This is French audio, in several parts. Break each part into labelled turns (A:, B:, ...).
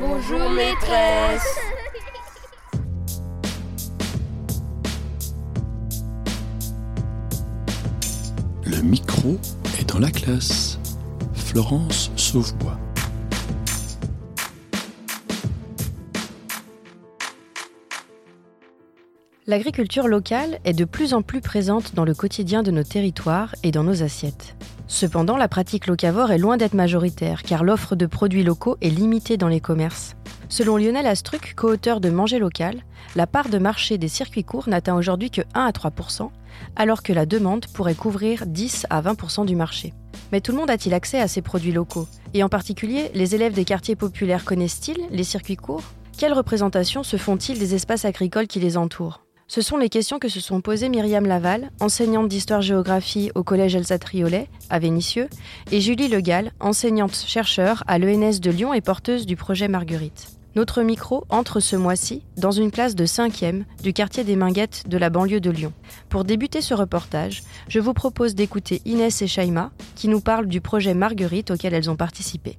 A: Bonjour maîtresse.
B: Le micro est dans la classe. Florence Sauvebois.
C: L'agriculture locale est de plus en plus présente dans le quotidien de nos territoires et dans nos assiettes. Cependant, la pratique locavore est loin d'être majoritaire car l'offre de produits locaux est limitée dans les commerces. Selon Lionel Astruc, co-auteur de Manger local, la part de marché des circuits courts n'atteint aujourd'hui que 1 à 3% alors que la demande pourrait couvrir 10 à 20% du marché. Mais tout le monde a-t-il accès à ces produits locaux? Et en particulier, les élèves des quartiers populaires connaissent-ils les circuits courts? Quelle représentation se font-ils des espaces agricoles qui les entourent? Ce sont les questions que se sont posées Myriam Laval, enseignante d'histoire-géographie au collège Elsa Triolet, à Vénissieux, et Julie Legal, enseignante-chercheur à l'ENS de Lyon et porteuse du projet Marguerite. Notre micro entre ce mois-ci dans une classe de 5e du quartier des Minguettes de la banlieue de Lyon. Pour débuter ce reportage, je vous propose d'écouter Inès et Shaima qui nous parlent du projet Marguerite auquel elles ont participé.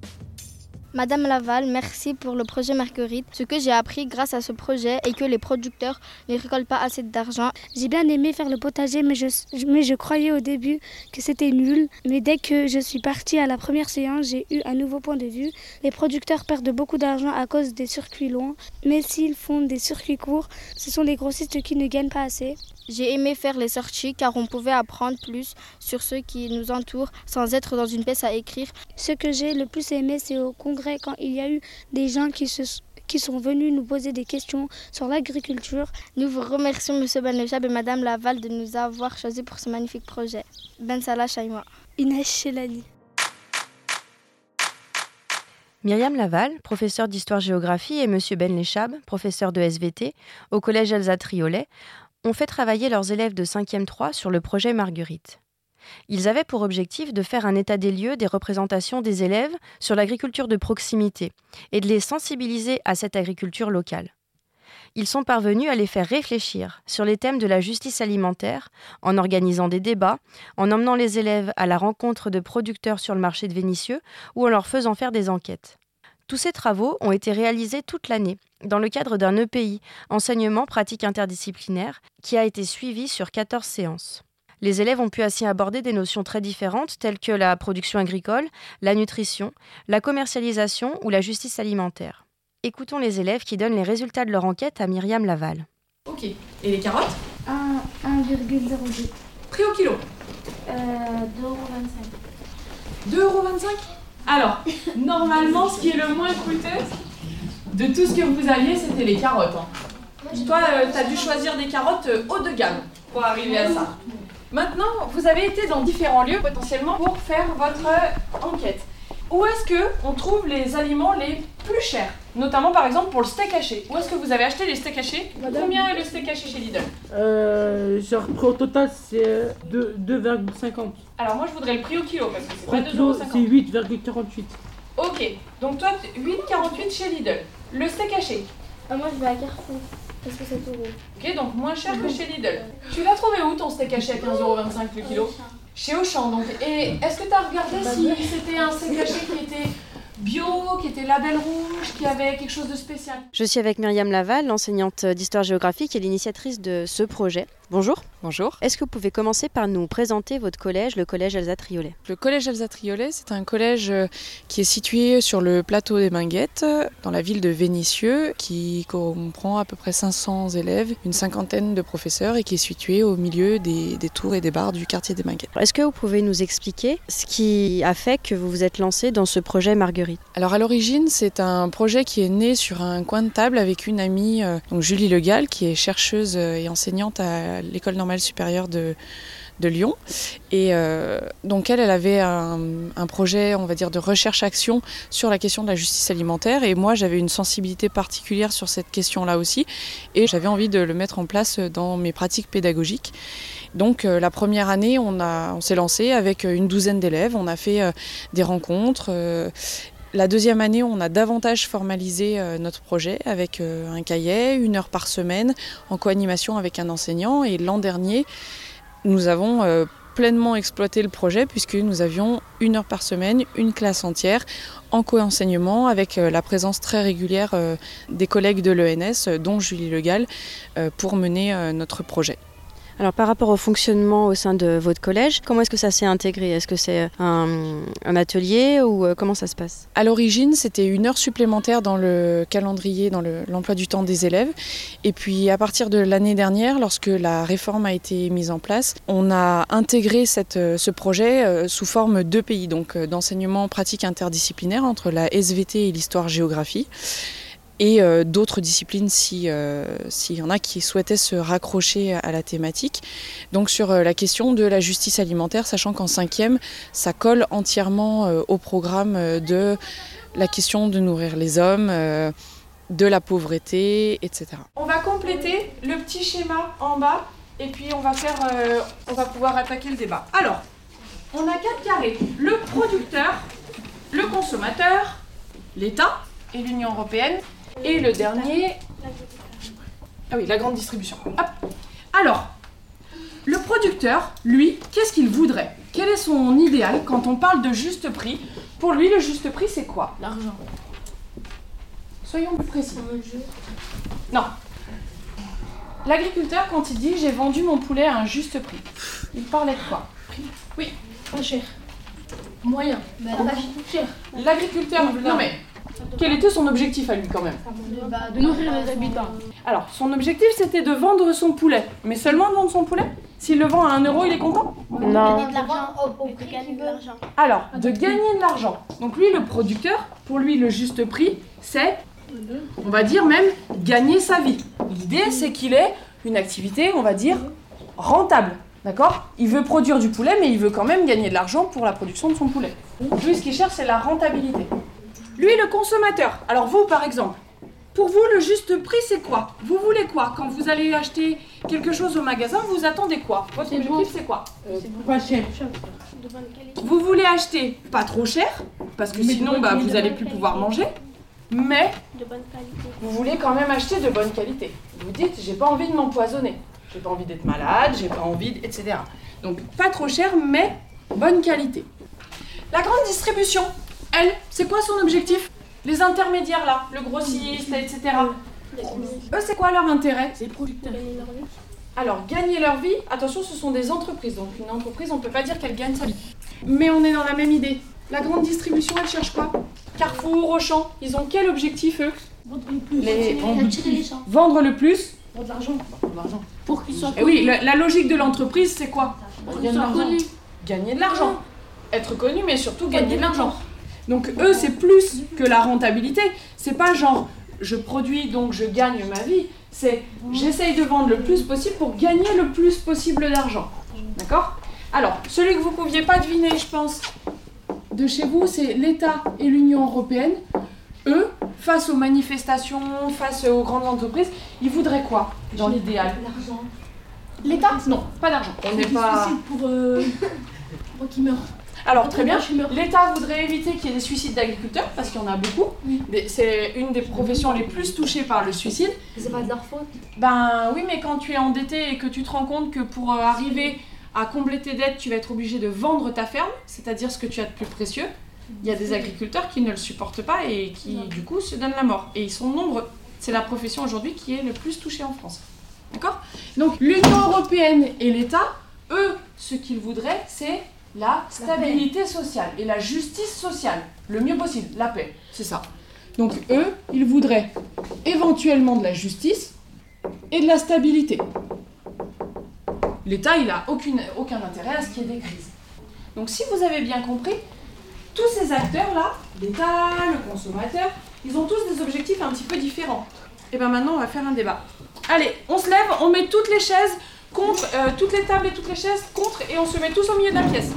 D: Madame Laval, merci pour le projet Marguerite. Ce que j'ai appris grâce à ce projet est que les producteurs ne récoltent pas assez d'argent.
E: J'ai bien aimé faire le potager, mais je, mais je croyais au début que c'était nul. Mais dès que je suis partie à la première séance, j'ai eu un nouveau point de vue. Les producteurs perdent beaucoup d'argent à cause des circuits longs, mais s'ils font des circuits courts, ce sont les grossistes qui ne gagnent pas assez.
D: J'ai aimé faire les sorties car on pouvait apprendre plus sur ceux qui nous entourent sans être dans une pièce à écrire.
E: Ce que j'ai le plus aimé, c'est au congrès quand il y a eu des gens qui se qui sont venus nous poser des questions sur l'agriculture.
D: Nous vous remercions, Monsieur Benlechab et Madame Laval, de nous avoir choisis pour ce magnifique projet. Ben Salah Shaima.
E: Inès Chelani.
C: Myriam Laval, professeure d'histoire-géographie, et Monsieur Ben Lechab, professeur de SVT, au collège Elsa Triolet, ont fait travailler leurs élèves de 5e 3 sur le projet Marguerite. Ils avaient pour objectif de faire un état des lieux des représentations des élèves sur l'agriculture de proximité et de les sensibiliser à cette agriculture locale. Ils sont parvenus à les faire réfléchir sur les thèmes de la justice alimentaire en organisant des débats, en emmenant les élèves à la rencontre de producteurs sur le marché de Vénissieux ou en leur faisant faire des enquêtes. Tous ces travaux ont été réalisés toute l'année dans le cadre d'un EPI, enseignement pratique interdisciplinaire, qui a été suivi sur 14 séances. Les élèves ont pu ainsi aborder des notions très différentes telles que la production agricole, la nutrition, la commercialisation ou la justice alimentaire. Écoutons les élèves qui donnent les résultats de leur enquête à Myriam Laval.
F: Ok. Et les carottes?
E: 1,02.
F: Prix au kilo?
E: Euh,
F: 2,25 2,25 alors, normalement, ce qui est le moins coûteux de tout ce que vous aviez, c'était les carottes. Hein. Toi, euh, tu as dû choisir des carottes euh, haut de gamme pour arriver à ça. Maintenant, vous avez été dans différents lieux potentiellement pour faire votre euh, enquête. Où est-ce que on trouve les aliments les plus chers? Notamment par exemple pour le steak haché. Où est-ce que vous avez acheté les steaks hachés? Combien est le steak haché chez Lidl?
G: Euh, genre prix au total c'est 2,50.
F: Alors moi je voudrais le prix au kilo parce que c'est pas
G: Prix kilo c'est 8,48.
F: Ok, donc toi 8,48 chez Lidl. Le steak haché
D: Ah, moi je vais à Carrefour parce que c'est euros.
F: Ok, donc moins cher que chez Lidl. Tu l'as trouvé où ton steak haché à 15,25€ le kilo? Chez Auchan donc. Et est-ce que tu as regardé si c'était un steak haché qui était bio, qui était label rouge, qui avait quelque chose de spécial?
C: Je suis avec Myriam Laval, l'enseignante d'histoire géographique et l'initiatrice de ce projet. Bonjour.
H: Bonjour.
C: Est-ce que vous pouvez commencer par nous présenter votre collège, le collège Elsa Triolet?
H: Le collège Elsa Triolet, c'est un collège euh, qui est situé sur le plateau des Minguettes, dans la ville de Vénissieux, qui comprend à peu près 500 élèves, une cinquantaine de professeurs et qui est situé au milieu des, des tours et des bars du quartier des Minguettes.
C: Est-ce que vous pouvez nous expliquer ce qui a fait que vous vous êtes lancé dans ce projet Marguerite?
H: Alors à l'origine, c'est un projet qui est né sur un coin de table avec une amie, euh, donc Julie Legal, qui est chercheuse et enseignante à l'école normale supérieure de, Lyon. Et euh, donc elle, elle avait un, projet, on va dire, de recherche-action sur la question de la justice alimentaire. Et moi, j'avais une sensibilité particulière sur cette question-là aussi. Et j'avais envie de le mettre en place dans mes pratiques pédagogiques. Donc euh, la première année, on, on s'est lancé avec une douzaine d'élèves. On a fait euh, des rencontres. La deuxième année, on a davantage formalisé euh, notre projet avec euh, un cahier, une heure par semaine, en co-animation avec un enseignant. Et l'an dernier, nous avons euh, pleinement exploité le projet puisque nous avions une heure par semaine, une classe entière en co-enseignement avec la présence très régulière des collègues de l'ENS, dont Julie Legal, pour mener notre projet.
C: Alors par rapport au fonctionnement au sein de votre collège, comment est-ce que ça s'est intégré? Est-ce que c'est un, atelier ou euh, comment ça se passe?
H: À l'origine, c'était une heure supplémentaire dans le calendrier, dans l'emploi du temps des élèves. Et puis à partir de l'année dernière, lorsque la réforme a été mise en place, on a intégré euh, ce projet euh, sous forme de pays, donc d'enseignement pratique interdisciplinaire entre la SVT et l'histoire-géographie et euh, d'autres disciplines euh, s'il y en a qui souhaitaient se raccrocher à la thématique. Donc sur euh, la question de la justice alimentaire, sachant qu'en cinquième, ça colle entièrement au programme de la question de nourrir les hommes, de la pauvreté, etc.
F: On va compléter le petit schéma en bas et puis on va faire, on va pouvoir attaquer le débat. Alors, on a quatre carrés le producteur, le consommateur, l'État et l'Union européenne. Et le dernier. Ah oui, la grande distribution. Alors, le producteur, lui, qu'est-ce qu'il voudrait? Quel est son idéal quand on parle de juste prix? Pour lui, le juste prix, c'est quoi?
A: L'argent.
F: Soyons plus précis. Non. L'agriculteur, quand il dit j'ai vendu mon poulet à un juste prix, il parlait de quoi?
A: Oui. Pas cher. Moyen.
F: Ben, L'agriculteur, non mais quel était son objectif à lui quand même
A: De nourrir les habitants.
F: Alors, son objectif c'était de vendre son poulet. Mais seulement de vendre son poulet S'il le vend à 1 euro, il est content
D: Non. De gagner de l'argent.
F: Alors, de gagner de l'argent. Donc lui, le producteur, pour lui, le juste prix, c'est, on va dire même, gagner sa vie. L'idée, c'est qu'il ait une activité, on va dire, rentable. D'accord? Il veut produire du poulet, mais il veut quand même gagner de l'argent pour la production de son poulet. Lui, ce qu'il cherche, c'est la rentabilité. Lui, le consommateur. Alors vous, par exemple, pour vous, le juste prix, c'est quoi? Vous voulez quoi? Quand vous allez acheter quelque chose au magasin, vous attendez quoi? Votre objectif, c'est quoi?
G: Euh, Pas cher.
F: Vous voulez acheter pas trop cher, parce que sinon, bah, vous n'allez plus pouvoir manger, mais vous voulez quand même acheter de bonne qualité. Vous dites, j'ai pas envie de m'empoisonner, j'ai pas envie d'être malade, j'ai pas envie, etc. Donc pas trop cher, mais bonne qualité. La grande distribution, elle, c'est quoi son objectif? Les intermédiaires là, le grossiste, etc. Eux, c'est quoi leur intérêt?
A: C'est producteurs.
F: Alors, gagner leur vie, attention, ce sont des entreprises. Donc, une entreprise, on ne peut pas dire qu'elle gagne sa vie. Mais on est dans la même idée. La grande distribution, elle cherche quoi? Carrefour, Auchan, ils ont quel objectif eux?
A: Vendre le plus.
F: Les... Vendre le plus
A: Vendre l'argent. Pour qu'ils soient
F: Et oui, la, logique de l'entreprise, c'est quoi?
A: Gagner de l'argent.
F: Gagner de l'argent. Être connu, mais surtout gagner de l'argent. Donc eux, c'est plus que la rentabilité. C'est pas genre je produis donc je gagne ma vie. C'est j'essaye de vendre le plus possible pour gagner le plus possible d'argent. D'accord? Alors, celui que vous pouviez pas deviner, je pense, de chez vous, c'est l'État et l'Union européenne. Eux, face aux manifestations, face aux grandes entreprises, ils voudraient quoi dans l'idéal?
A: L'argent.
F: L'État? Non, pas d'argent.
A: On n'est pas. pour, euh, pour qui meurt.
F: Alors très bien, l'État voudrait éviter qu'il y ait des suicides d'agriculteurs, parce qu'il y en a beaucoup. C'est une des professions les plus touchées par le suicide.
A: C'est pas de leur faute
F: Ben oui, mais quand tu es endetté et que tu te rends compte que pour euh, arriver à combler tes dettes, tu vas être obligé de vendre ta ferme, c'est-à-dire ce que tu as de plus précieux, il y a des agriculteurs qui ne le supportent pas et qui du coup se donnent la mort. Et ils sont nombreux. C'est la profession aujourd'hui qui est le plus touchée en France. D'accord? Donc l'Union européenne et l'État, eux, ce qu'ils voudraient, c'est la stabilité sociale et la justice sociale, le mieux possible, la paix, c'est ça. Donc eux, ils voudraient éventuellement de la justice et de la stabilité. L'État, il n'a aucun intérêt à ce qu'il y ait des crises. Donc si vous avez bien compris, tous ces acteurs-là, l'État, le consommateur, ils ont tous des objectifs un petit peu différents. Et bien maintenant, on va faire un débat. Allez, on se lève, on met toutes les chaises contre euh, toutes les tables et toutes les chaises, contre, et on se met tous au milieu de la pièce.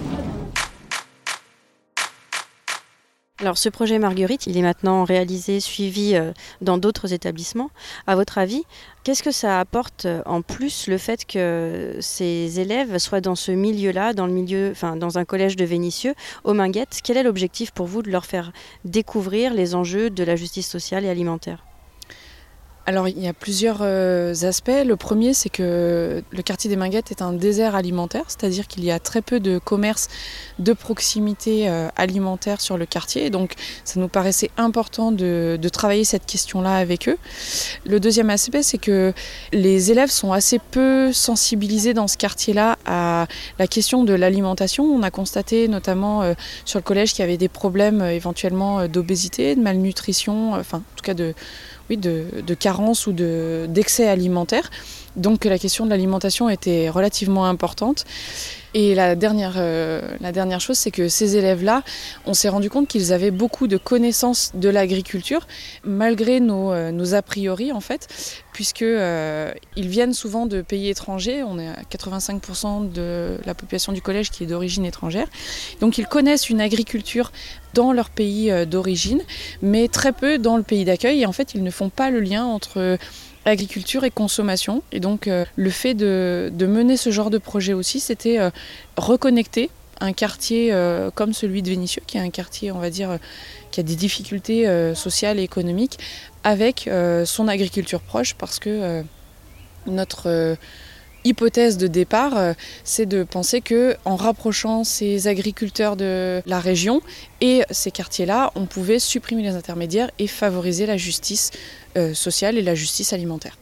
C: Alors ce projet Marguerite, il est maintenant réalisé, suivi euh, dans d'autres établissements. À votre avis, qu'est-ce que ça apporte euh, en plus le fait que ces élèves soient dans ce milieu-là, dans le milieu, enfin dans un collège de Vénissieux, aux Minguettes? Quel est l'objectif pour vous de leur faire découvrir les enjeux de la justice sociale et alimentaire?
H: Alors il y a plusieurs euh, aspects. Le premier, c'est que le quartier des Minguettes est un désert alimentaire, c'est-à-dire qu'il y a très peu de commerces de proximité euh, alimentaire sur le quartier. Donc ça nous paraissait important de, travailler cette question-là avec eux. Le deuxième aspect, c'est que les élèves sont assez peu sensibilisés dans ce quartier-là à la question de l'alimentation. On a constaté notamment euh, sur le collège qu'il y avait des problèmes éventuellement d'obésité, de malnutrition, enfin en tout cas de oui, de, de carence ou d'excès alimentaire. Donc la question de l'alimentation était relativement importante. Et la dernière, euh, la dernière chose, c'est que ces élèves-là, on s'est rendu compte qu'ils avaient beaucoup de connaissances de l'agriculture, malgré nos, euh, a priori en fait, puisqu'ils euh, viennent souvent de pays étrangers. On est à 85% de la population du collège qui est d'origine étrangère. Donc ils connaissent une agriculture dans leur pays euh, d'origine, mais très peu dans le pays d'accueil. Et en fait, ils ne font pas le lien entre agriculture et consommation. Et donc euh, le fait de, mener ce genre de projet aussi, c'était euh, reconnecter un quartier euh, comme celui de Vénissieux, qui est un quartier, on va dire, qui a des difficultés sociales et économiques, avec son agriculture proche, parce que notre hypothèse de départ, euh, c'est de penser que en rapprochant ces agriculteurs de la région et ces quartiers-là, on pouvait supprimer les intermédiaires et favoriser la justice euh, sociale et la justice alimentaire.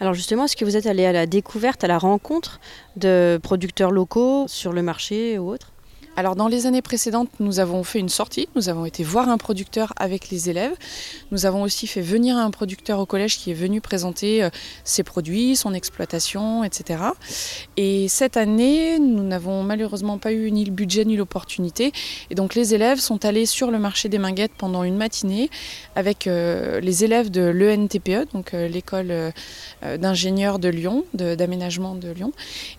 C: Alors justement, est-ce que vous êtes allé à la découverte, à la rencontre de producteurs locaux sur le marché ou autre?
H: Alors dans les années précédentes, nous avons fait une sortie, nous avons été voir un producteur avec les élèves. Nous avons aussi fait venir un producteur au collège qui est venu présenter euh, ses produits, son exploitation, etc. Et cette année, nous n'avons malheureusement pas eu ni le budget ni l'opportunité. Et donc les élèves sont allés sur le marché des Minguettes pendant une matinée avec euh, les élèves de l'ENTPE, donc euh, l'école d'ingénieurs de Lyon, d'aménagement de, de, Lyon.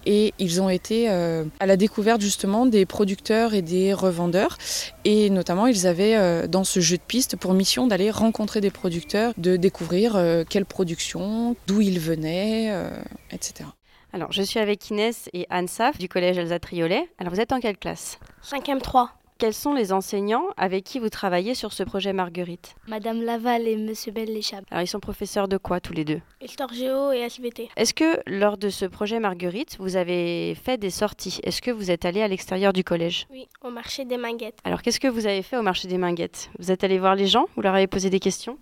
H: Et ils ont été à la découverte justement des producteurs et des revendeurs. Et notamment, ils avaient euh, dans ce jeu de piste pour mission d'aller rencontrer des producteurs, de découvrir euh, quelle production, d'où ils venaient, euh, etc.
C: Alors, je suis avec Inès et Anne Saf du collège Elsa Triolet. Alors, vous êtes en quelle classe?
E: 5e 3.
C: Quels sont les enseignants avec qui vous travaillez sur ce projet Marguerite
E: Madame Laval et Monsieur Belléchab.
C: Alors ils sont professeurs de quoi tous les deux
E: Histoire géo et SVT.
C: Est-ce que lors de ce projet Marguerite, vous avez fait des sorties? Est-ce que vous êtes allé à l'extérieur du collège?
E: Oui, au marché des Minguettes.
C: Alors qu'est-ce que vous avez fait au marché des Minguettes? Vous êtes allé voir les gens? Vous leur avez posé des questions?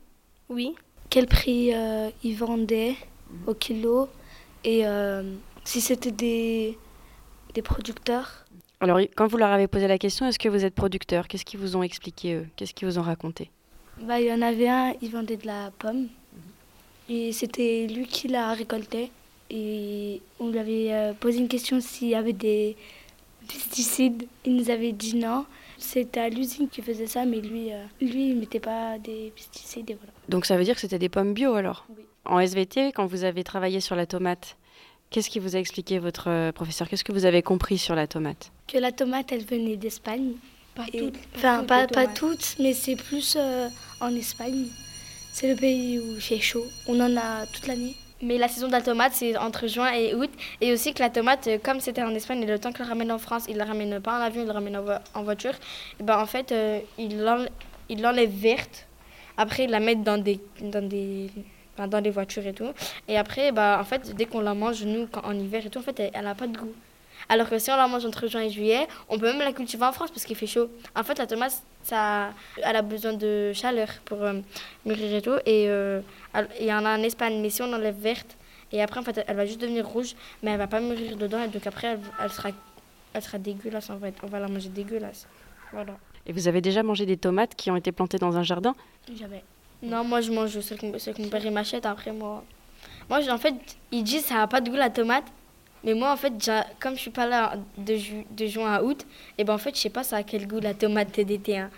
E: Oui. Quel prix euh, ils vendaient au kilo? Et euh, si c'était des, des producteurs?
C: Alors, quand vous leur avez posé la question, est-ce que vous êtes producteur? Qu'est-ce qu'ils vous ont expliqué, eux? Qu'est-ce qu'ils vous ont raconté?
E: Bah, Il y en avait un, il vendait de la pomme. Et c'était lui qui la récoltait. Et on lui avait euh, posé une question s'il y avait des pesticides. Il nous avait dit non. C'était à l'usine qui faisait ça, mais lui, euh, lui il ne mettait pas des pesticides. Et voilà.
C: Donc ça veut dire que c'était des pommes bio alors?
E: Oui.
C: En SVT, quand vous avez travaillé sur la tomate, Qu'est-ce qui vous a expliqué votre euh, professeur? Qu'est-ce que vous avez compris sur la tomate?
E: Que la tomate, elle venait d'Espagne.
A: Pas
E: Et-
A: toutes.
E: Enfin,
A: toutes
E: pas, pas toutes, mais c'est plus euh, en Espagne. C'est le pays où il fait chaud. On en a toute l'année.
D: Mais la saison de la tomate, c'est entre juin et août. Et aussi que la tomate, euh, comme c'était en Espagne, et le temps qu'ils la ramènent en France, ils la ramènent pas en avion, ils la ramènent en, vo- en voiture. Et ben, en fait, euh, ils l'enlèvent verte. Après, ils la mettent dans des, dans des, dans des voitures et tout. Et après, bah, en fait, dès qu'on la mange, nous, quand- en hiver et tout, en fait, elle n'a pas de goût. Alors que si on la mange entre juin et juillet, on peut même la cultiver en France parce qu'il fait chaud. En fait, la tomate, ça, elle a besoin de chaleur pour euh, mûrir et tout. Et euh, il y en a en Espagne, mais si on enlève verte, et après, en fait, elle va juste devenir rouge, mais elle va pas mûrir dedans. Et donc après, elle, elle sera, elle sera dégueulasse en fait. On va la manger dégueulasse. Voilà.
C: Et vous avez déjà mangé des tomates qui ont été plantées dans un jardin?
E: J'avais.
D: Non, moi, je mange celle que, mon père m'achète. Après, moi, moi en fait, il dit ça a pas de goût la tomate. Mais moi, en fait, comme je suis pas là de, ju- de juin à août, et ben en fait, je sais pas ça a quel goût la tomate d'été, hein,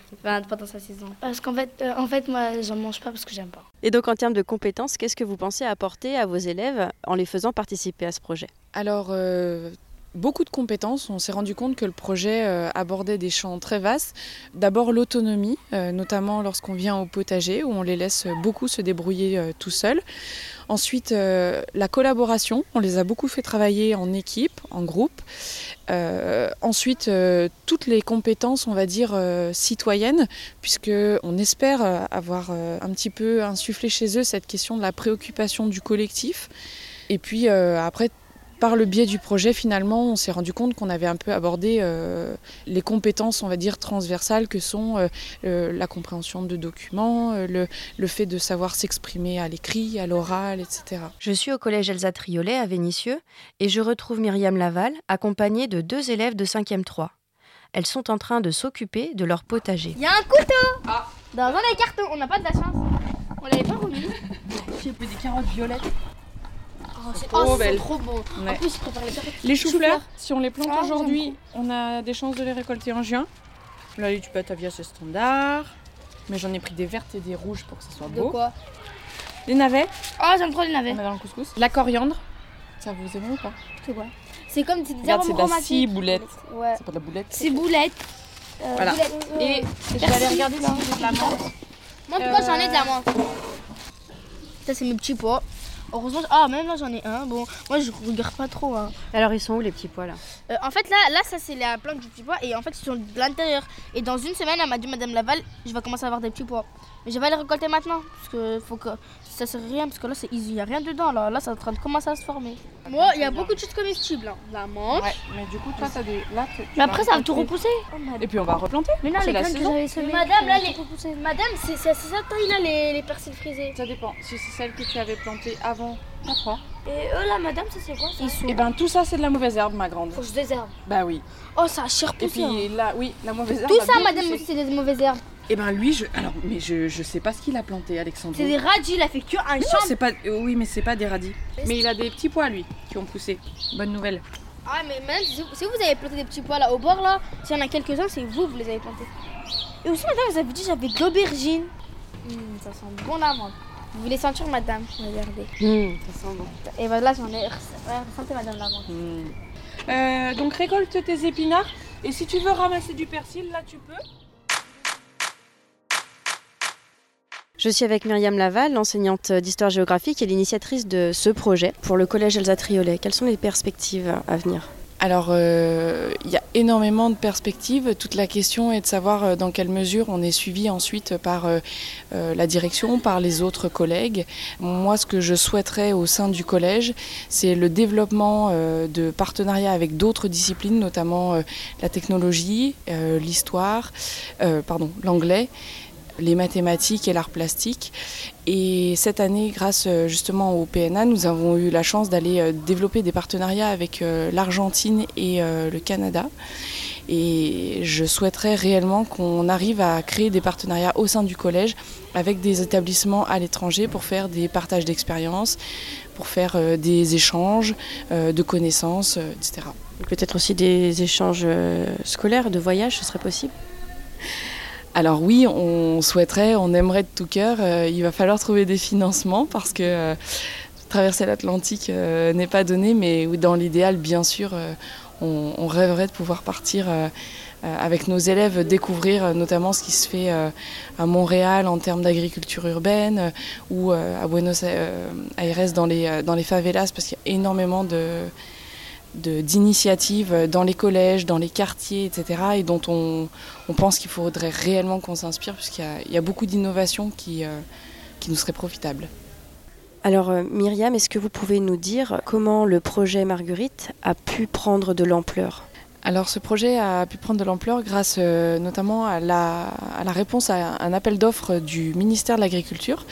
D: pendant sa saison.
E: Parce qu'en fait, euh, en fait, moi, j'en mange pas parce que j'aime pas.
C: Et donc en termes de compétences, qu'est-ce que vous pensez apporter à vos élèves en les faisant participer à ce projet?
H: Alors, euh, beaucoup de compétences. On s'est rendu compte que le projet euh, abordait des champs très vastes. D'abord l'autonomie, euh, notamment lorsqu'on vient au potager, où on les laisse beaucoup se débrouiller euh, tout seuls. Ensuite, la collaboration, on les a beaucoup fait travailler en équipe, en groupe. ensuite, toutes les compétences, on va dire, citoyennes, puisque on espère avoir un petit peu insufflé chez eux cette question de la préoccupation du collectif. Et puis après, par le biais du projet, finalement, on s'est rendu compte qu'on avait un peu abordé euh, les compétences, on va dire, transversales que sont euh, euh, la compréhension de documents, le, le, fait de savoir s'exprimer à l'écrit, à l'oral, etc.
C: Je suis au collège Elsa Triolet à Vénissieux et je retrouve Myriam Laval accompagnée de deux élèves de 5e 3. Elles sont en train de s'occuper de leur potager.
D: Il y a un couteau ah. Dans un des cartons, on n'a pas de la chance. On l'avait pas remis.
F: J'ai pris des carottes violettes.
D: Oh, c'est trop, oh, trop bon. En plus,
H: les choux-fleurs, si on les plante ah, aujourd'hui, on a des chances de les récolter en juin. Là, les tupatavia, c'est standard. Mais j'en ai pris des vertes et des rouges pour que ça soit beau.
D: De quoi
H: Les navets.
D: Oh, j'aime trop les navets.
H: On a dans le couscous. La coriandre. Ça vous aime ou pas
D: C'est quoi C'est comme des
H: Regarde, c'est de la ciboulette. Ouais. C'est pas de la boulette.
D: Ciboulette.
H: Euh, voilà. Et je vais aller regarder là.
D: De la menthe. Moi, en tout cas, j'en ai de la menthe. Ça, c'est mes petits pois. Heureusement, ah même là j'en ai un. Bon, moi je regarde pas trop. Hein.
C: Alors ils sont où les petits pois là
D: euh, En fait là, là ça c'est la plante du petit pois et en fait ils sont de l'intérieur. Et dans une semaine, elle m'a dit Madame Laval, je vais commencer à avoir des petits pois. Mais je vais les récolter maintenant parce que faut que ça sert à rien parce que là il n'y a rien dedans là. Là c'est en train de commencer à se former. Moi il y a beaucoup de choses comestibles. Hein. La menthe.
H: Ouais, mais du coup toi t'as des. Là,
D: mais après ça va tout repousser.
H: Oh, et puis on va replanter.
D: Mais non les graines que j'avais semées. Madame là les. Madame c'est ça taille là les, les persils frisés.
H: Ça dépend. Si c'est celle que tu avais plantée avant
D: et eux là, madame, ça c'est quoi ça
H: Et eh ben tout ça c'est de la mauvaise herbe, ma grande.
D: Faut que je désherbe.
H: Bah oui.
D: Oh, ça a cher
H: Et puis
D: hein.
H: là, oui, la mauvaise herbe.
D: Tout ça, madame, c'est des mauvaises herbes.
H: Et eh ben lui, je, alors, mais je, je sais pas ce qu'il a planté, Alexandre.
D: C'est des radis, il a fait que un champ.
H: c'est pas, euh, oui, mais c'est pas des radis. Mais il a des petits pois lui, qui ont poussé. Bonne nouvelle.
D: Ah mais même si vous avez planté des petits pois là au bord là, s'il y en a quelques-uns, c'est vous, vous les avez plantés. Et aussi, madame, vous avez dit j'avais de l'aubergine. Hmm, ça sent bon la menthe. Vous voulez sentir madame? Regardez.
C: Mmh, ça sent bon.
D: Et voilà, j'en ai. Sentez madame la
H: mmh. euh, donc récolte tes épinards. Et si tu veux ramasser du persil, là tu peux.
C: Je suis avec Myriam Laval, l'enseignante d'histoire géographique et l'initiatrice de ce projet pour le collège Elsa Triolet. Quelles sont les perspectives à venir?
H: Alors, euh, il y a énormément de perspectives. Toute la question est de savoir euh, dans quelle mesure on est suivi ensuite par euh, la direction, par les autres collègues. Moi, ce que je souhaiterais au sein du collège, c'est le développement de partenariats avec d'autres disciplines, notamment la technologie, l'histoire, pardon, l'anglais les mathématiques et l'art plastique. Et cette année, grâce euh, justement au PNA, nous avons eu la chance d'aller euh, développer des partenariats avec euh, l'Argentine et le Canada. Et je souhaiterais réellement qu'on arrive à créer des partenariats au sein du collège avec des établissements à l'étranger pour faire des partages d'expériences, pour faire des échanges de connaissances, etc.
C: Peut-être aussi des échanges scolaires, de voyage, ce serait possible?
H: Alors oui, on souhaiterait, on aimerait de tout cœur. Euh, il va falloir trouver des financements parce que euh, traverser l'Atlantique euh, n'est pas donné, mais dans l'idéal, bien sûr, on, rêverait de pouvoir partir avec nos élèves, découvrir notamment ce qui se fait à Montréal en termes d'agriculture urbaine ou à Buenos Aires dans les, dans les favelas parce qu'il y a énormément de d'initiatives dans les collèges, dans les quartiers, etc. et dont on, pense qu'il faudrait réellement qu'on s'inspire puisqu'il y, a beaucoup d'innovations qui, euh, qui nous seraient profitables.
C: Alors euh, Myriam, est-ce que vous pouvez nous dire comment le projet Marguerite a pu prendre de l'ampleur?
H: Alors ce projet a pu prendre de l'ampleur grâce euh, notamment à la, à la, réponse à un appel d'offres du ministère de l'Agriculture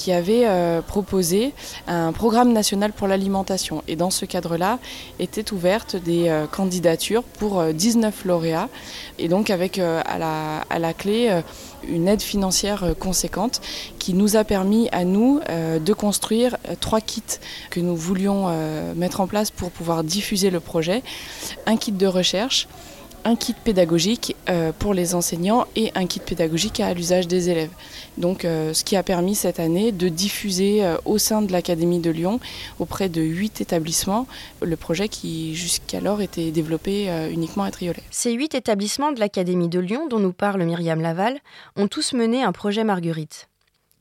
H: qui avait euh, proposé un programme national pour l'alimentation. Et dans ce cadre-là, étaient ouvertes des euh, candidatures pour 19 lauréats. Et donc avec à la clé une aide financière conséquente qui nous a permis à nous de construire trois kits que nous voulions mettre en place pour pouvoir diffuser le projet. Un kit de recherche, un kit pédagogique euh, pour les enseignants et un kit pédagogique à l'usage des élèves. Donc, euh, ce qui a permis cette année de diffuser euh, au sein de l'Académie de Lyon, auprès de huit établissements, le projet qui jusqu'alors était développé uniquement à Triolet.
C: Ces huit établissements de l'Académie de Lyon, dont nous parle Myriam Laval, ont tous mené un projet Marguerite.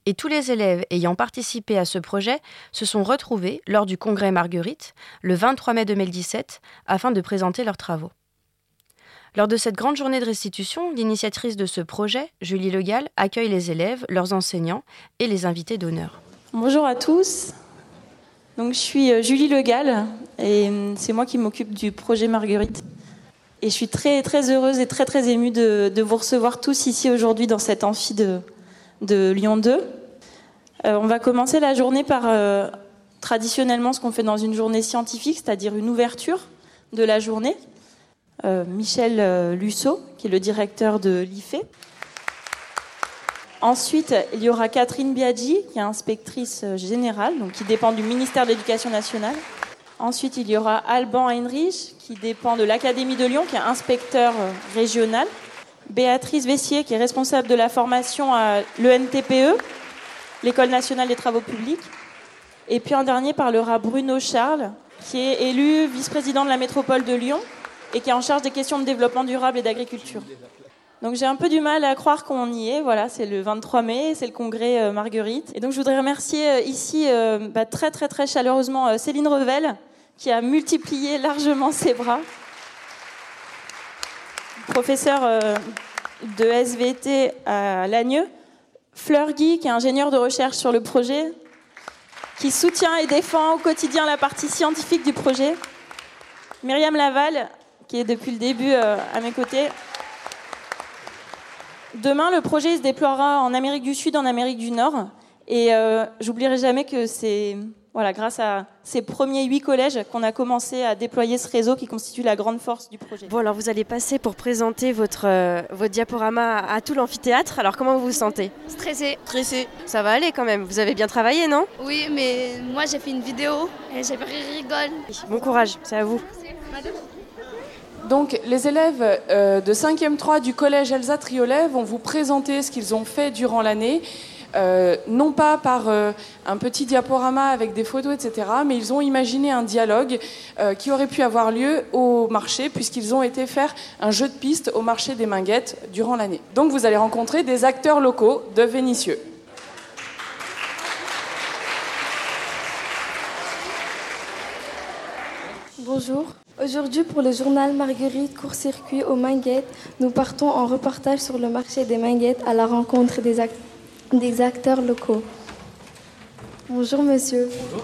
C: Et tous les élèves ayant participé à ce projet se sont retrouvés lors du congrès Marguerite, le 23 mai 2017, afin de présenter leurs travaux. Lors de cette grande journée de restitution, l'initiatrice de ce projet, Julie Legal, accueille les élèves, leurs enseignants et les invités d'honneur.
I: Bonjour à tous. Je suis euh, Julie Legal et euh, c'est moi qui m'occupe du projet Marguerite. Et je suis très, très heureuse et très, très émue de, vous recevoir tous ici aujourd'hui dans cet amphi de, de Lyon 2. Euh, on va commencer la journée par traditionnellement ce qu'on fait dans une journée scientifique, c'est-à-dire une ouverture de la journée. Euh, Michel euh, Lusso, qui est le directeur de l'IFE. Ensuite, il y aura Catherine Biaggi, qui est inspectrice euh, générale, qui dépend du ministère de l'Éducation nationale. Ensuite, il y aura Alban Heinrich, qui dépend de l'Académie de Lyon, qui est inspecteur régional. Béatrice Vessier, qui est responsable de la formation à l'ENTPE, l'École nationale des travaux publics. Et puis en dernier parlera Bruno Charles, qui est élu vice-président de la métropole de Lyon et qui est en charge des questions de développement durable et d'agriculture. Donc j'ai un peu du mal à croire qu'on y est. Voilà, c'est le 23 mai, c'est le congrès euh, Marguerite. Et donc je voudrais remercier euh, ici euh, bah, très très très chaleureusement Céline Revel qui a multiplié largement ses bras. Professeur de SVT à Lagneux. Fleur Guy qui est ingénieur de recherche sur le projet, qui soutient et défend au quotidien la partie scientifique du projet. Myriam Laval, qui est depuis le début euh, à mes côtés. Demain, le projet se déploiera en Amérique du Sud, en Amérique du Nord. Et euh, j'oublierai jamais que c'est voilà, grâce à ces premiers huit collèges qu'on a commencé à déployer ce réseau qui constitue la grande force du projet.
C: Bon, alors vous allez passer pour présenter votre, euh, votre diaporama à tout l'amphithéâtre. Alors comment vous vous sentez?
J: Stressé.
C: Stressé. Ça va aller quand même. Vous avez bien travaillé, non?
J: Oui, mais moi j'ai fait une vidéo et j'ai rigole.
C: Bon courage, c'est à vous.
H: Donc, les élèves euh, de 5e 3 du collège Elsa Triolet vont vous présenter ce qu'ils ont fait durant l'année. Euh, non pas par euh, un petit diaporama avec des photos, etc., mais ils ont imaginé un dialogue qui aurait pu avoir lieu au marché, puisqu'ils ont été faire un jeu de piste au marché des Minguettes durant l'année. Donc vous allez rencontrer des acteurs locaux de Vénissieux.
K: Bonjour, Aujourd'hui, pour le journal Marguerite Court-Circuit aux Minguettes, nous partons en reportage sur le marché des Minguettes à la rencontre des, des acteurs locaux. Bonjour monsieur.
L: Bonjour.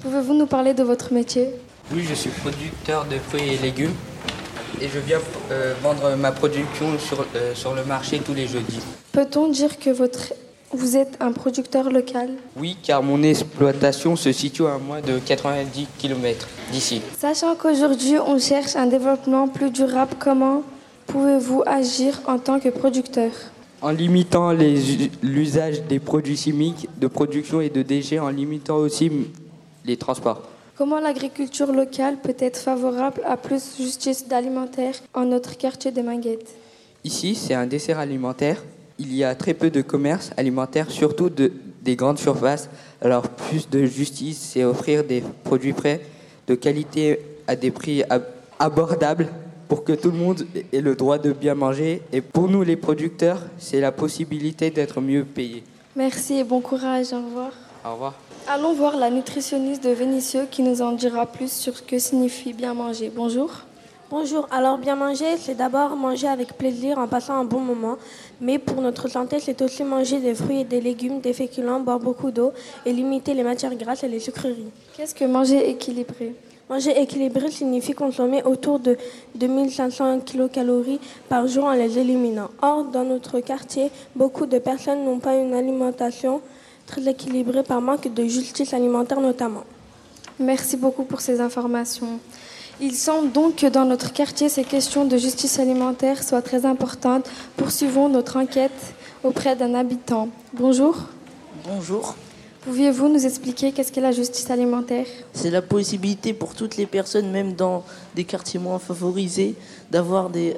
K: Pouvez-vous nous parler de votre métier?
L: Oui, je suis producteur de fruits et légumes et je viens euh, vendre ma production sur, euh, sur le marché tous les jeudis.
K: Peut-on dire que votre vous êtes un producteur local
L: Oui, car mon exploitation se situe à moins de 90 km d'ici.
K: Sachant qu'aujourd'hui on cherche un développement plus durable, comment pouvez-vous agir en tant que producteur?
L: En limitant l'usage des produits chimiques de production et de déchets, en limitant aussi les transports.
K: Comment l'agriculture locale peut être favorable à plus de justice alimentaire en notre quartier de Minguettes
L: Ici, c'est un dessert alimentaire il y a très peu de commerce alimentaire, surtout de, des grandes surfaces. Alors plus de justice, c'est offrir des produits prêts de qualité à des prix abordables pour que tout le monde ait le droit de bien manger. Et pour nous les producteurs, c'est la possibilité d'être mieux payés.
K: Merci et bon courage. Au revoir.
L: Au revoir.
K: Allons voir la nutritionniste de Vénitieux qui nous en dira plus sur ce que signifie bien manger. Bonjour.
M: Bonjour, alors bien manger, c'est d'abord manger avec plaisir en passant un bon moment, mais pour notre santé, c'est aussi manger des fruits et des légumes, des féculents, boire beaucoup d'eau et limiter les matières grasses et les sucreries.
K: Qu'est-ce que manger équilibré?
M: Manger équilibré signifie consommer autour de 2500 kcal par jour en les éliminant. Or, dans notre quartier, beaucoup de personnes n'ont pas une alimentation très équilibrée par manque de justice alimentaire notamment.
K: Merci beaucoup pour ces informations. Il semble donc que dans notre quartier, ces questions de justice alimentaire soient très importantes. Poursuivons notre enquête auprès d'un habitant. Bonjour.
N: Bonjour.
K: Pouviez-vous nous expliquer qu'est-ce qu'est la justice alimentaire?
N: C'est la possibilité pour toutes les personnes, même dans des quartiers moins favorisés, d'avoir des,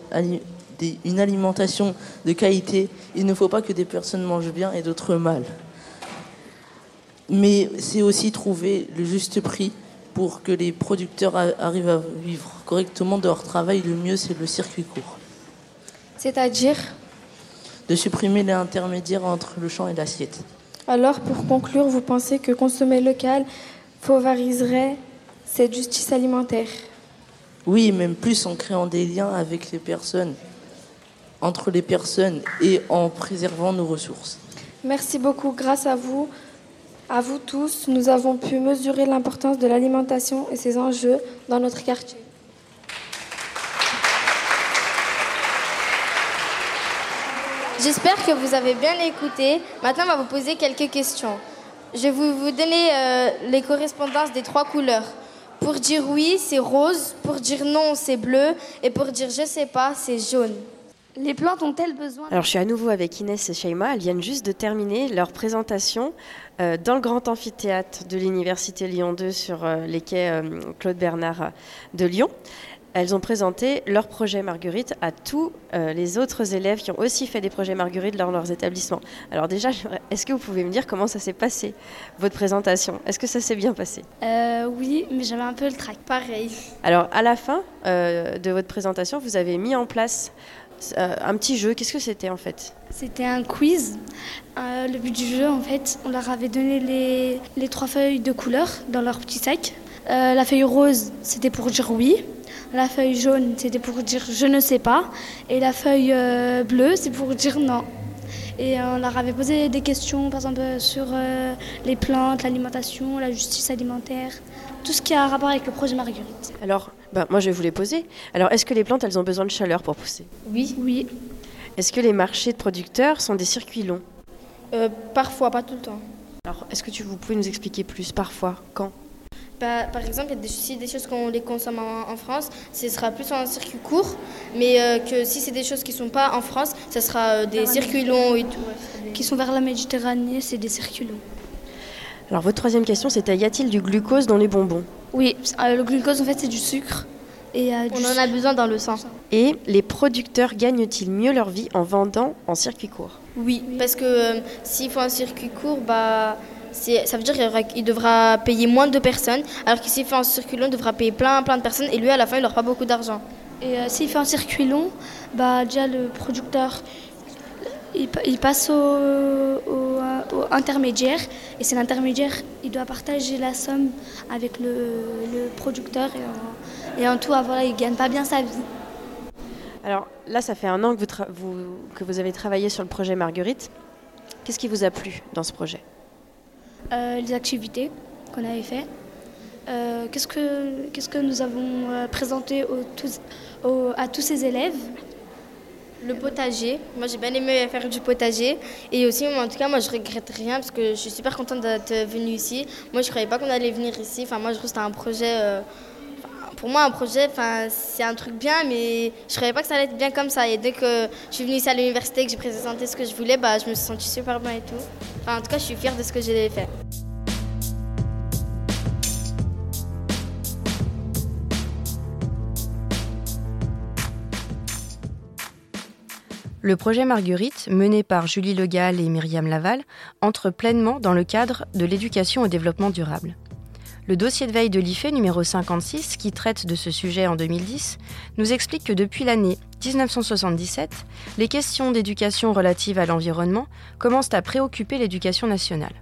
N: une alimentation de qualité. Il ne faut pas que des personnes mangent bien et d'autres mal. Mais c'est aussi trouver le juste prix pour que les producteurs arrivent à vivre correctement de leur travail. Le mieux, c'est le circuit court.
K: C'est-à-dire
N: De supprimer les intermédiaires entre le champ et l'assiette.
K: Alors, pour conclure, vous pensez que consommer local favoriserait cette justice alimentaire?
N: Oui, même plus en créant des liens avec les personnes, entre les personnes et en préservant nos ressources.
K: Merci beaucoup. Grâce à vous, à vous tous, nous avons pu mesurer l'importance de l'alimentation et ses enjeux dans notre quartier.
D: J'espère que vous avez bien écouté. Maintenant, on va vous poser quelques questions. Je vais vous donner euh, les correspondances des trois couleurs. Pour dire oui, c'est rose. Pour dire non, c'est bleu. Et pour dire je sais pas, c'est jaune.
E: Les plantes ont-elles besoin
C: Alors, je suis à nouveau avec Inès et Shaima. Elles viennent juste de terminer leur présentation euh, dans le grand amphithéâtre de l'Université Lyon 2 sur euh, les quais Claude Bernard de Lyon elles ont présenté leur projet Marguerite à tous euh, les autres élèves qui ont aussi fait des projets Marguerite dans leurs établissements. Alors déjà, est-ce que vous pouvez me dire comment ça s'est passé, votre présentation? Est-ce que ça s'est bien passé?
E: Euh, Oui, mais j'avais un peu le trac, pareil.
C: Alors à la fin euh, de votre présentation, vous avez mis en place un petit jeu. Qu'est-ce que c'était en fait?
E: C'était un quiz. le but du jeu, en fait, on leur avait donné les, les trois feuilles de couleur dans leur petit sac. la feuille rose, c'était pour dire oui. La feuille jaune, c'était pour dire je ne sais pas. Et la feuille euh, bleue, c'est pour dire non. Et on leur avait posé des questions, par exemple, sur euh, les plantes, l'alimentation, la justice alimentaire, tout ce qui a un rapport avec le projet Marguerite.
C: Alors, ben, moi je vais vous les poser. Alors, est-ce que les plantes, elles ont besoin de chaleur pour pousser?
E: Oui. Oui.
C: Est-ce que les marchés de producteurs sont des circuits longs?
D: Euh, Parfois, pas tout le temps.
C: Alors, est-ce que tu, vous pouvez nous expliquer plus? Parfois? Quand?
D: Bah, par exemple, il y a des, si des choses qu'on les consomme en, France, ce sera plus en circuit court, mais euh, que si c'est des choses qui ne sont pas en France, ce sera euh, des circuits longs et tout.
E: Qui sont vers la Méditerranée, c'est des circuits longs.
C: Alors votre troisième question, c'était y a-t-il du glucose dans les bonbons?
E: Oui, euh, le glucose en fait c'est du sucre.
D: Et, On en a besoin dans le sang.
C: Et les producteurs gagnent-ils mieux leur vie en vendant en circuit court?
D: Oui, parce que s'il faut un circuit court, bah ça veut dire qu'il devra payer moins de personnes, alors que s'il fait un circuit long, il devra payer plein, plein de personnes, et lui, à la fin, il n'aura pas beaucoup d'argent.
E: Et euh, s'il fait un circuit long, bah, déjà le producteur, il, passe au, intermédiaire, et c'est l'intermédiaire, il doit partager la somme avec le, producteur, et en, tout, ah, voilà, il ne gagne pas bien sa vie.
C: Alors là, ça fait un an que vous, que vous avez travaillé sur le projet Marguerite. Qu'est-ce qui vous a plu dans ce projet?
E: Euh, les activités qu'on avait fait. Euh, qu'est-ce, que, qu'est-ce que nous avons euh, présenté à tous ces élèves?
D: Le potager. Moi, j'ai bien aimé faire du potager. Et aussi, en tout cas, moi, je regrette rien parce que je suis super contente d'être venue ici. Moi, je ne croyais pas qu'on allait venir ici. Enfin, moi, je trouve que c'était un projet. Pour moi, un projet, enfin, c'est un truc bien, mais je ne croyais pas que ça allait être bien comme ça. Et dès que je suis venue ici à l'université, que j'ai présenté ce que je voulais, bah, je me suis sentie super bien et tout en tout cas, je suis fière de ce que j'ai fait.
C: Le projet Marguerite, mené par Julie Legal et Myriam Laval, entre pleinement dans le cadre de l'éducation au développement durable. Le dossier de veille de l'IFE numéro 56, qui traite de ce sujet en 2010, nous explique que depuis l'année 1977, les questions d'éducation relatives à l'environnement commencent à préoccuper l'éducation nationale.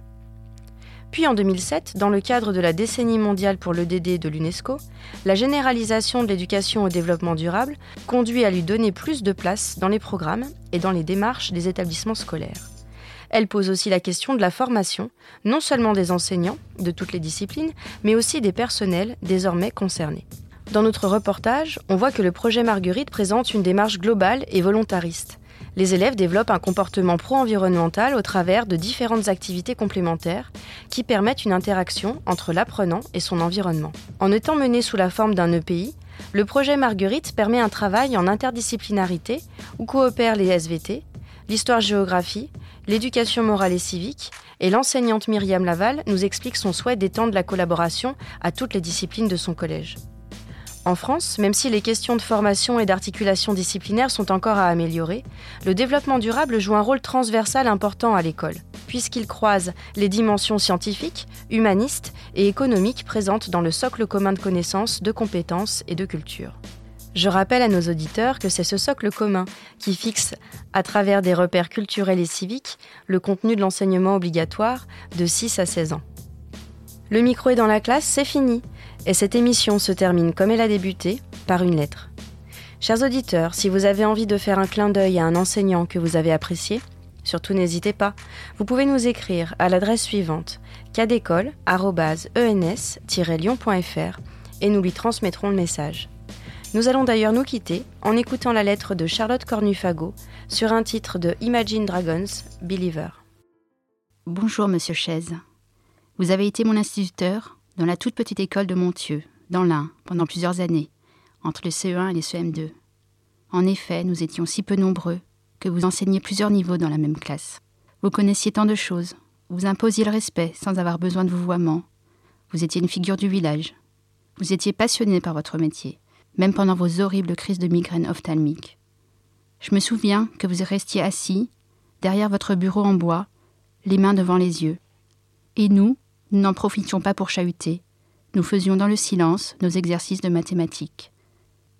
C: Puis en 2007, dans le cadre de la décennie mondiale pour l'EDD de l'UNESCO, la généralisation de l'éducation au développement durable conduit à lui donner plus de place dans les programmes et dans les démarches des établissements scolaires. Elle pose aussi la question de la formation, non seulement des enseignants, de toutes les disciplines, mais aussi des personnels désormais concernés. Dans notre reportage, on voit que le projet Marguerite présente une démarche globale et volontariste. Les élèves développent un comportement pro-environnemental au travers de différentes activités complémentaires qui permettent une interaction entre l'apprenant et son environnement. En étant mené sous la forme d'un EPI, le projet Marguerite permet un travail en interdisciplinarité où coopèrent les SVT, l'histoire-géographie, l'éducation morale et civique, et l'enseignante Myriam Laval nous explique son souhait d'étendre la collaboration à toutes les disciplines de son collège. En France, même si les questions de formation et d'articulation disciplinaire sont encore à améliorer, le développement durable joue un rôle transversal important à l'école, puisqu'il croise les dimensions scientifiques, humanistes et économiques présentes dans le socle commun de connaissances, de compétences et de culture. Je rappelle à nos auditeurs que c'est ce socle commun qui fixe, à travers des repères culturels et civiques, le contenu de l'enseignement obligatoire de 6 à 16 ans. Le micro est dans la classe, c'est fini. Et cette émission se termine comme elle a débuté, par une lettre. Chers auditeurs, si vous avez envie de faire un clin d'œil à un enseignant que vous avez apprécié, surtout n'hésitez pas, vous pouvez nous écrire à l'adresse suivante cadécole.ens-lyon.fr et nous lui transmettrons le message. Nous allons d'ailleurs nous quitter en écoutant la lettre de Charlotte Cornufago sur un titre de Imagine Dragons, Believer.
O: Bonjour, monsieur Chaise. Vous avez été mon instituteur dans la toute petite école de Montieux, dans l'Ain, pendant plusieurs années, entre le CE1 et le CM2. En effet, nous étions si peu nombreux que vous enseigniez plusieurs niveaux dans la même classe. Vous connaissiez tant de choses, vous imposiez le respect sans avoir besoin de vouvoiement. Vous étiez une figure du village. Vous étiez passionné par votre métier, même pendant vos horribles crises de migraine ophtalmique. Je me souviens que vous restiez assis, derrière votre bureau en bois, les mains devant les yeux. Et nous, nous n'en profitions pas pour chahuter. Nous faisions dans le silence nos exercices de mathématiques.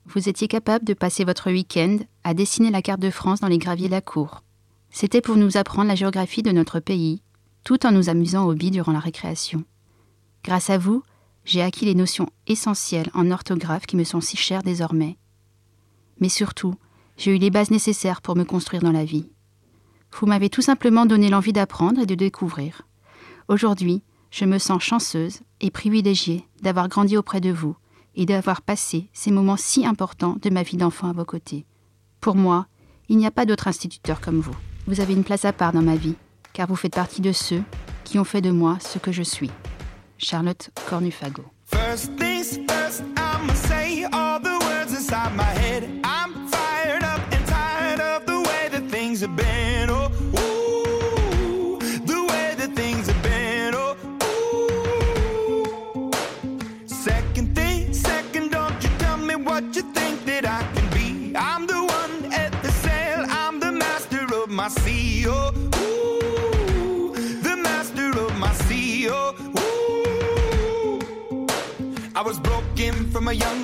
O: Vous étiez capable de passer votre week-end à dessiner la carte de France dans les graviers de la cour. C'était pour nous apprendre la géographie de notre pays, tout en nous amusant au billes durant la récréation. Grâce à vous, j'ai acquis les notions essentielles en orthographe qui me sont si chères désormais. Mais surtout, j'ai eu les bases nécessaires pour me construire dans la vie. Vous m'avez tout simplement donné l'envie d'apprendre et de découvrir. Aujourd'hui, je me sens chanceuse et privilégiée d'avoir grandi auprès de vous et d'avoir passé ces moments si importants de ma vie d'enfant à vos côtés. Pour moi, il n'y a pas d'autre instituteur comme vous. Vous avez une place à part dans ma vie, car vous faites partie de ceux qui ont fait de moi ce que je suis. Charlotte Cornufago.
P: my